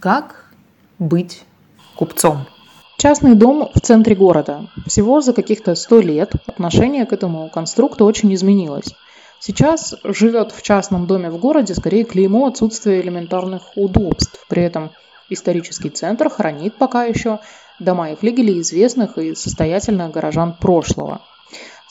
Как быть купцом? Частный дом в центре города. Всего за каких-то сто лет отношение к этому конструкту очень изменилось. Сейчас живет в частном доме в городе скорее клеймо отсутствия элементарных удобств. При этом исторический центр хранит пока еще дома и флигели известных и состоятельных горожан прошлого.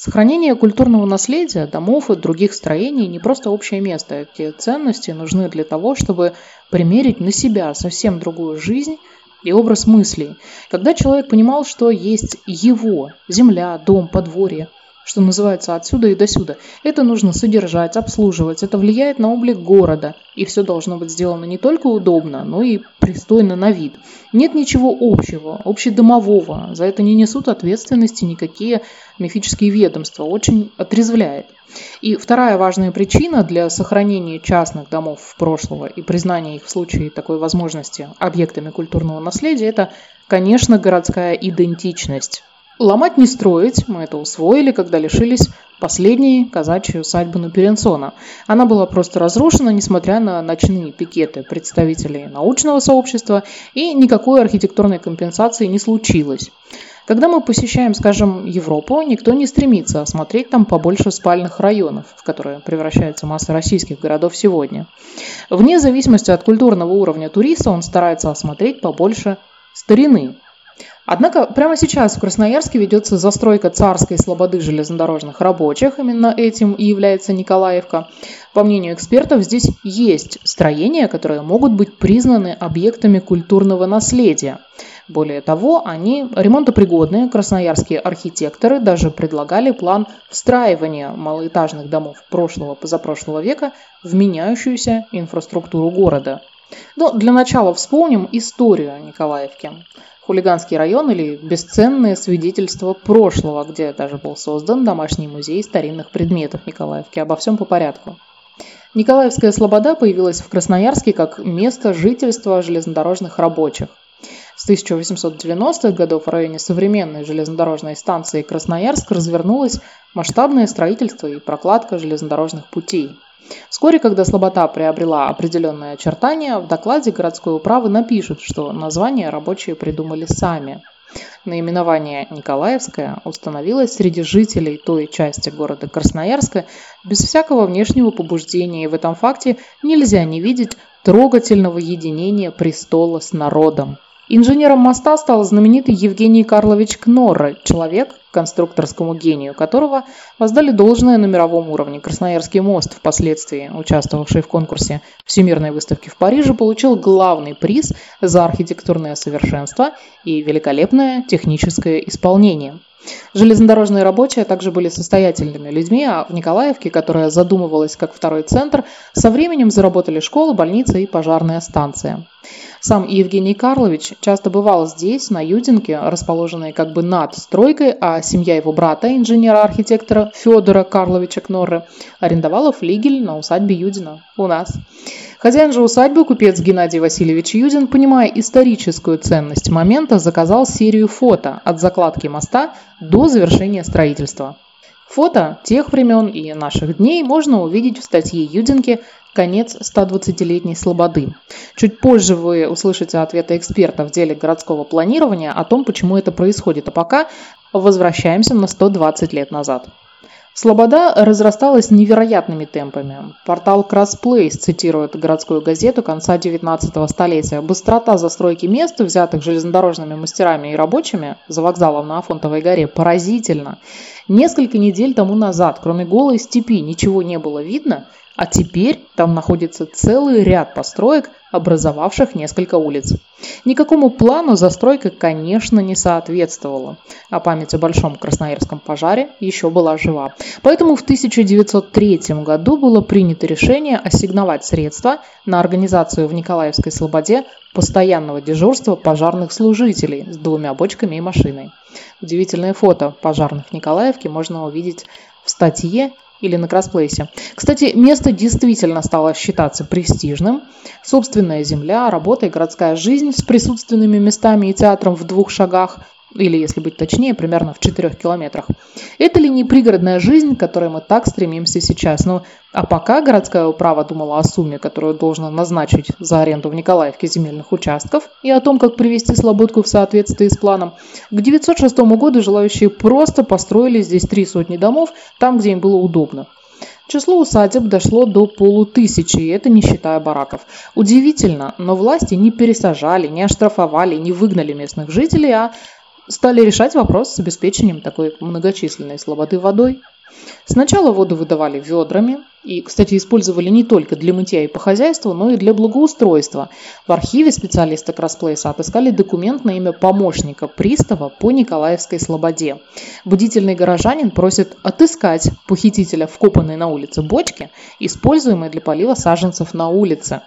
Сохранение культурного наследия, домов и других строений не просто общее место. Эти ценности нужны для того, чтобы примерить на себя совсем другую жизнь и образ мыслей. Когда человек понимал, что есть его земля, дом, подворье, что называется, отсюда и досюда. Это нужно содержать, обслуживать, это влияет на облик города. И все должно быть сделано не только удобно, но и пристойно на вид. Нет ничего общего, общедомового. За это не несут ответственности никакие мифические ведомства. Очень отрезвляет. И вторая важная причина для сохранения частных домов прошлого и признания их в случае такой возможности объектами культурного наследия – это, конечно, городская идентичность. Ломать не строить, мы это усвоили, когда лишились последней казачьей усадьбы Нуперенсона. Она была просто разрушена, несмотря на ночные пикеты представителей научного сообщества, и никакой архитектурной компенсации не случилось. Когда мы посещаем, скажем, Европу, никто не стремится осмотреть там побольше спальных районов, в которые превращается масса российских городов сегодня. Вне зависимости от культурного уровня туриста он старается осмотреть побольше старины, Однако прямо сейчас в Красноярске ведется застройка царской слободы железнодорожных рабочих. Именно этим и является Николаевка. По мнению экспертов, здесь есть строения, которые могут быть признаны объектами культурного наследия. Более того, они ремонтопригодные, красноярские архитекторы даже предлагали план встраивания малоэтажных домов прошлого-позапрошлого века в меняющуюся инфраструктуру города. Но для начала вспомним историю Николаевки хулиганский район или бесценные свидетельства прошлого, где даже был создан домашний музей старинных предметов Николаевки. Обо всем по порядку. Николаевская Слобода появилась в Красноярске как место жительства железнодорожных рабочих. С 1890-х годов в районе современной железнодорожной станции Красноярск развернулось масштабное строительство и прокладка железнодорожных путей. Вскоре, когда слабота приобрела определенные очертания, в докладе городской управы напишут, что название рабочие придумали сами. Наименование «Николаевское» установилось среди жителей той части города Красноярска без всякого внешнего побуждения, и в этом факте нельзя не видеть трогательного единения престола с народом. Инженером моста стал знаменитый Евгений Карлович Кнорре, человек, конструкторскому гению которого воздали должное на мировом уровне. Красноярский мост, впоследствии участвовавший в конкурсе Всемирной выставки в Париже, получил главный приз за архитектурное совершенство и великолепное техническое исполнение. Железнодорожные рабочие также были состоятельными людьми, а в Николаевке, которая задумывалась как второй центр, со временем заработали школа, больница и пожарная станция. Сам Евгений Карлович часто бывал здесь, на Юдинке, расположенной как бы над стройкой, а семья его брата, инженера-архитектора Федора Карловича Кнорре, арендовала флигель на усадьбе Юдина у нас. Хозяин же усадьбы, купец Геннадий Васильевич Юдин, понимая историческую ценность момента, заказал серию фото от закладки моста до завершения строительства. Фото тех времен и наших дней можно увидеть в статье Юдинки конец 120-летней слободы. Чуть позже вы услышите ответы экспертов в деле городского планирования о том, почему это происходит. А пока возвращаемся на 120 лет назад. Слобода разрасталась невероятными темпами. Портал Crossplace цитирует городскую газету конца 19 столетия. Быстрота застройки мест, взятых железнодорожными мастерами и рабочими за вокзалом на Афонтовой горе, поразительна. Несколько недель тому назад, кроме голой степи, ничего не было видно – а теперь там находится целый ряд построек, образовавших несколько улиц. Никакому плану застройка, конечно, не соответствовала, а память о Большом Красноярском пожаре еще была жива. Поэтому в 1903 году было принято решение ассигновать средства на организацию в Николаевской Слободе постоянного дежурства пожарных служителей с двумя бочками и машиной. Удивительное фото пожарных в Николаевке можно увидеть в статье или на кроссплейсе. Кстати, место действительно стало считаться престижным. Собственная земля, работа и городская жизнь с присутственными местами и театром в двух шагах или, если быть точнее, примерно в 4 километрах. Это ли не пригородная жизнь, к которой мы так стремимся сейчас? Ну, а пока городская управа думала о сумме, которую должна назначить за аренду в Николаевке земельных участков и о том, как привести Слободку в соответствии с планом, к 906 году желающие просто построили здесь три сотни домов, там, где им было удобно. Число усадеб дошло до полутысячи, и это не считая бараков. Удивительно, но власти не пересажали, не оштрафовали, не выгнали местных жителей, а стали решать вопрос с обеспечением такой многочисленной слободы водой. Сначала воду выдавали ведрами, и, кстати, использовали не только для мытья и по хозяйству, но и для благоустройства. В архиве специалисты Кросплейса отыскали документ на имя помощника пристава по Николаевской Слободе. Будительный горожанин просит отыскать похитителя вкопанной на улице бочки, используемой для полива саженцев на улице.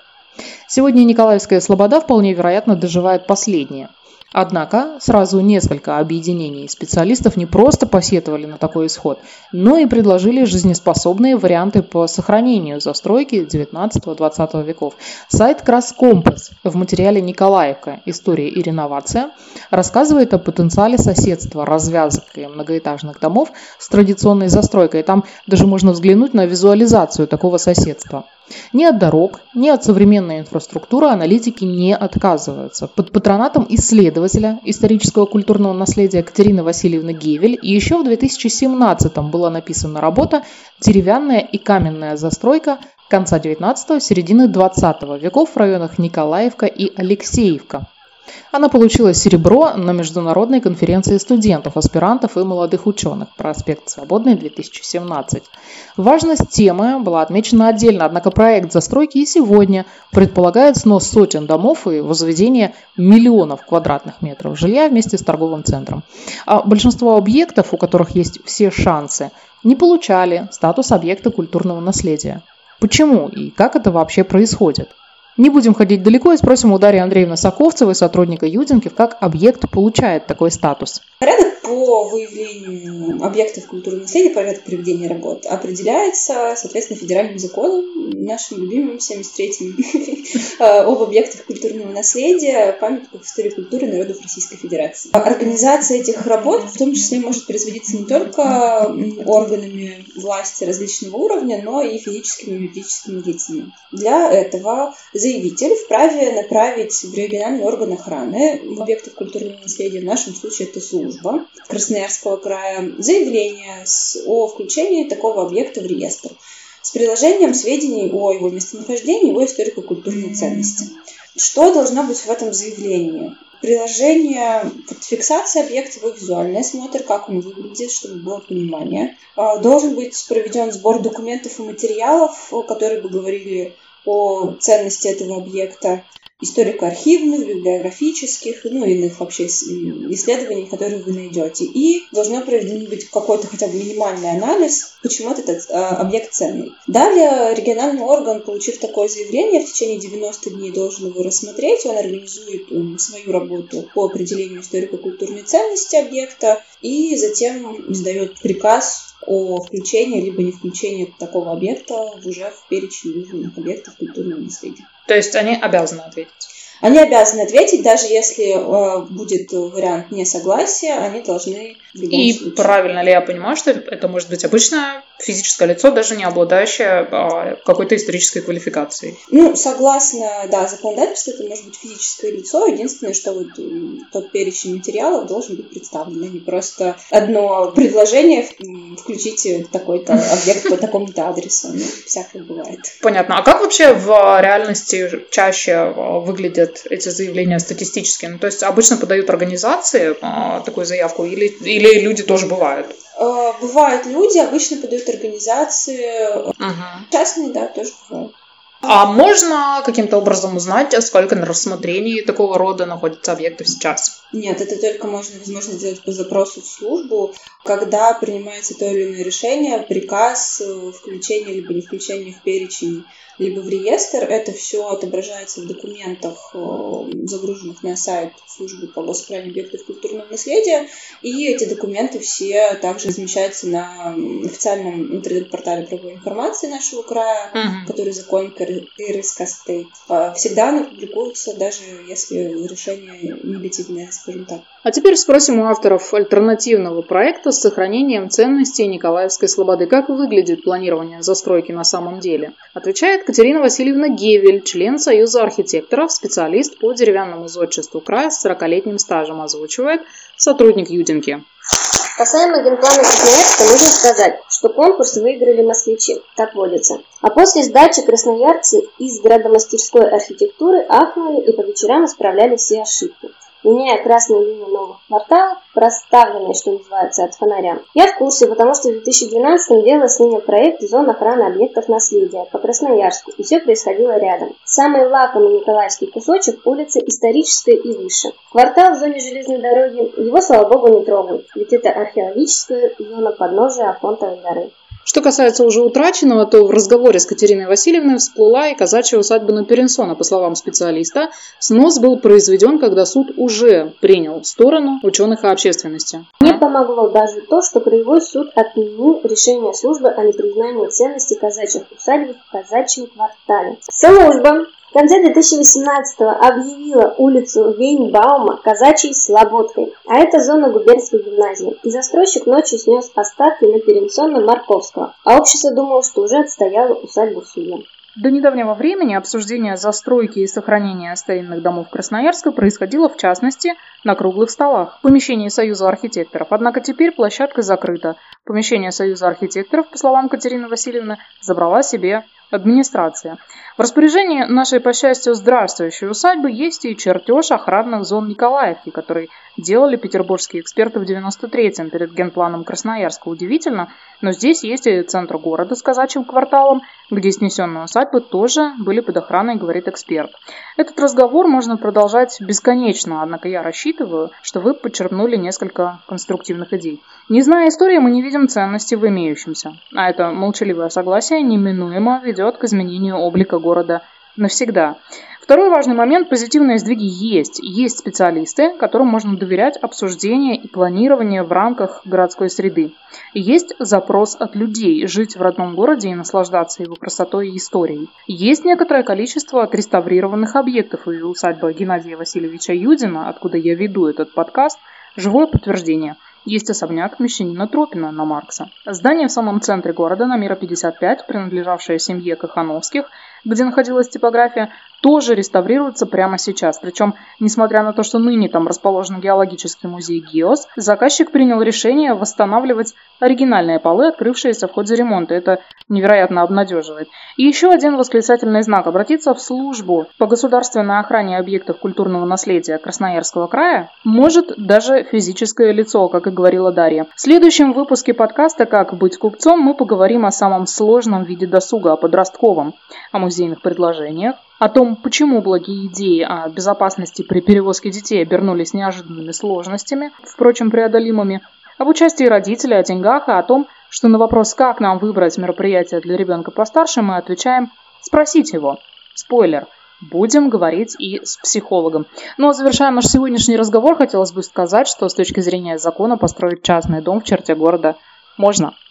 Сегодня Николаевская Слобода вполне вероятно доживает последнее – Однако сразу несколько объединений специалистов не просто посетовали на такой исход, но и предложили жизнеспособные варианты по сохранению застройки 19-20 веков. Сайт Краскомпас в материале Николаевка «История и реновация» рассказывает о потенциале соседства развязок и многоэтажных домов с традиционной застройкой. Там даже можно взглянуть на визуализацию такого соседства. Ни от дорог, ни от современной инфраструктуры аналитики не отказываются. Под патронатом исследователя исторического культурного наследия Катерины Васильевны Гевель еще в 2017-м была написана работа «Деревянная и каменная застройка конца 19-го, середины 20 веков в районах Николаевка и Алексеевка». Она получила серебро на Международной конференции студентов, аспирантов и молодых ученых «Проспект Свободный 2017». Важность темы была отмечена отдельно, однако проект застройки и сегодня предполагает снос сотен домов и возведение миллионов квадратных метров жилья вместе с торговым центром. А большинство объектов, у которых есть все шансы, не получали статус объекта культурного наследия. Почему и как это вообще происходит? Не будем ходить далеко и спросим у Дарьи Андреевны Соковцевой, сотрудника Юдинки, как объект получает такой статус. Порядок по выявлению объектов культурного наследия, порядок проведения работ определяется, соответственно, федеральным законом, нашим любимым 73-м, об объектах культурного наследия, памятниках истории культуры народов Российской Федерации. Организация этих работ в том числе может производиться не только органами власти различного уровня, но и физическими и юридическими лицами. Для этого заявитель вправе направить в региональный орган охраны объектов культурного наследия, в нашем случае это служба Красноярского края, заявление о включении такого объекта в реестр с приложением сведений о его местонахождении, его историко-культурной ценности. Что должно быть в этом заявлении? Приложение фотофиксации объекта, его визуальный осмотр, как он выглядит, чтобы было понимание. А, должен быть проведен сбор документов и материалов, которые бы говорили о ценности этого объекта, историко-архивных, библиографических, ну, иных вообще исследований, которые вы найдете. И должно проведен быть какой-то хотя бы минимальный анализ, почему этот э, объект ценный. Далее региональный орган, получив такое заявление, в течение 90 дней должен его рассмотреть, он организует um, свою работу по определению историко-культурной ценности объекта и затем издает приказ о включении либо не включении такого объекта уже в перечень вызванных объектов культурного наследия. То есть они обязаны ответить? Они обязаны ответить, даже если э, будет вариант несогласия, они должны... И случае. правильно ли я понимаю, что это может быть обычное физическое лицо, даже не обладающее а, какой-то исторической квалификацией? Ну, согласно, да, законодательству, это может быть физическое лицо. Единственное, что вот тот перечень материалов должен быть представлен, а не просто одно предложение включите такой-то объект по такому-то адресу. Ну, всякое бывает. Понятно. А как вообще в реальности чаще а, выглядят выглядят эти заявления статистически? Ну, то есть обычно подают организации а, такую заявку или, или люди тоже бывают? А, бывают люди, обычно подают организации. Угу. Частные, да, тоже бывают. А можно каким-то образом узнать, сколько на рассмотрении такого рода находятся объектов сейчас? Нет, это только можно, возможно, сделать по запросу в службу, когда принимается то или иное решение, приказ, э, включение либо не включение в перечень либо в реестр. Это все отображается в документах, э, загруженных на сайт службы по госплане объектов культурного наследия. И эти документы все также размещаются на официальном интернет-портале правовой информации нашего края, угу. который закон и Стейт. Всегда она публикуется, даже если решение негативное, скажем так. А теперь спросим у авторов альтернативного проекта с сохранением ценностей Николаевской Слободы. Как выглядит планирование застройки на самом деле? Отвечает Катерина Васильевна Гевель, член Союза архитекторов, специалист по деревянному зодчеству края с 40-летним стажем, озвучивает сотрудник Юдинки. Касаемо генплана Красноярска, нужно сказать, что конкурс выиграли москвичи, так водится. А после сдачи красноярцы из градомастерской архитектуры ахнули и по вечерам исправляли все ошибки меняя красную линию новых кварталов, проставленные, что называется, от фонаря. Я в курсе, потому что в 2012 делала с ними проект зон охраны объектов наследия по Красноярску, и все происходило рядом. Самый лакомый Николаевский кусочек – улица Историческая и выше. Квартал в зоне железной дороги, его, слава богу, не трогают, ведь это археологическая зона подножия Афонтовой горы. Что касается уже утраченного, то в разговоре с Катериной Васильевной всплыла и казачья усадьба Наперенсона. По словам специалиста, снос был произведен, когда суд уже принял сторону ученых и общественности. Не помогло даже то, что Краевой суд отменил решение службы о непризнании ценности казачьих усадьб в казачьем квартале. Служба в конце 2018-го объявила улицу Вейнбаума казачьей слободкой, а это зона губернской гимназии. И застройщик ночью снес остатки на Перенсона Марковского, а общество думало, что уже отстояло усадьбу в. До недавнего времени обсуждение застройки и сохранения старинных домов Красноярска происходило в частности на круглых столах в помещении Союза архитекторов. Однако теперь площадка закрыта. Помещение Союза архитекторов, по словам Катерины Васильевны, забрала себе администрация. В распоряжении нашей, по счастью, здравствующей усадьбы есть и чертеж охранных зон Николаевки, который делали петербургские эксперты в 93-м перед генпланом Красноярска. Удивительно, но здесь есть и центр города с казачьим кварталом, где снесенные усадьбы тоже были под охраной, говорит эксперт. Этот разговор можно продолжать бесконечно, однако я рассчитываю, что вы подчеркнули несколько конструктивных идей. Не зная истории, мы не видим ценности в имеющемся, а это молчаливое согласие неминуемо ведет к изменению облика города навсегда. Второй важный момент – позитивные сдвиги есть. Есть специалисты, которым можно доверять обсуждение и планирование в рамках городской среды. Есть запрос от людей – жить в родном городе и наслаждаться его красотой и историей. Есть некоторое количество отреставрированных объектов, и усадьба Геннадия Васильевича Юдина, откуда я веду этот подкаст, живое подтверждение – есть особняк мещанина Тропина на Маркса. Здание в самом центре города, номера 55, принадлежавшее семье Кахановских, где находилась типография, тоже реставрируется прямо сейчас. Причем, несмотря на то, что ныне там расположен геологический музей ГИОС, заказчик принял решение восстанавливать оригинальные полы, открывшиеся в ходе ремонта. Это невероятно обнадеживает. И еще один восклицательный знак. Обратиться в службу по государственной охране объектов культурного наследия Красноярского края может даже физическое лицо, как и говорила Дарья. В следующем выпуске подкаста «Как быть купцом» мы поговорим о самом сложном виде досуга, о подростковом, о музейных предложениях, о том, почему благие идеи о безопасности при перевозке детей обернулись неожиданными сложностями, впрочем, преодолимыми, об участии родителей, о деньгах и о том, что на вопрос, как нам выбрать мероприятие для ребенка постарше, мы отвечаем «спросить его». Спойлер – будем говорить и с психологом. Ну а завершая наш сегодняшний разговор, хотелось бы сказать, что с точки зрения закона построить частный дом в черте города можно –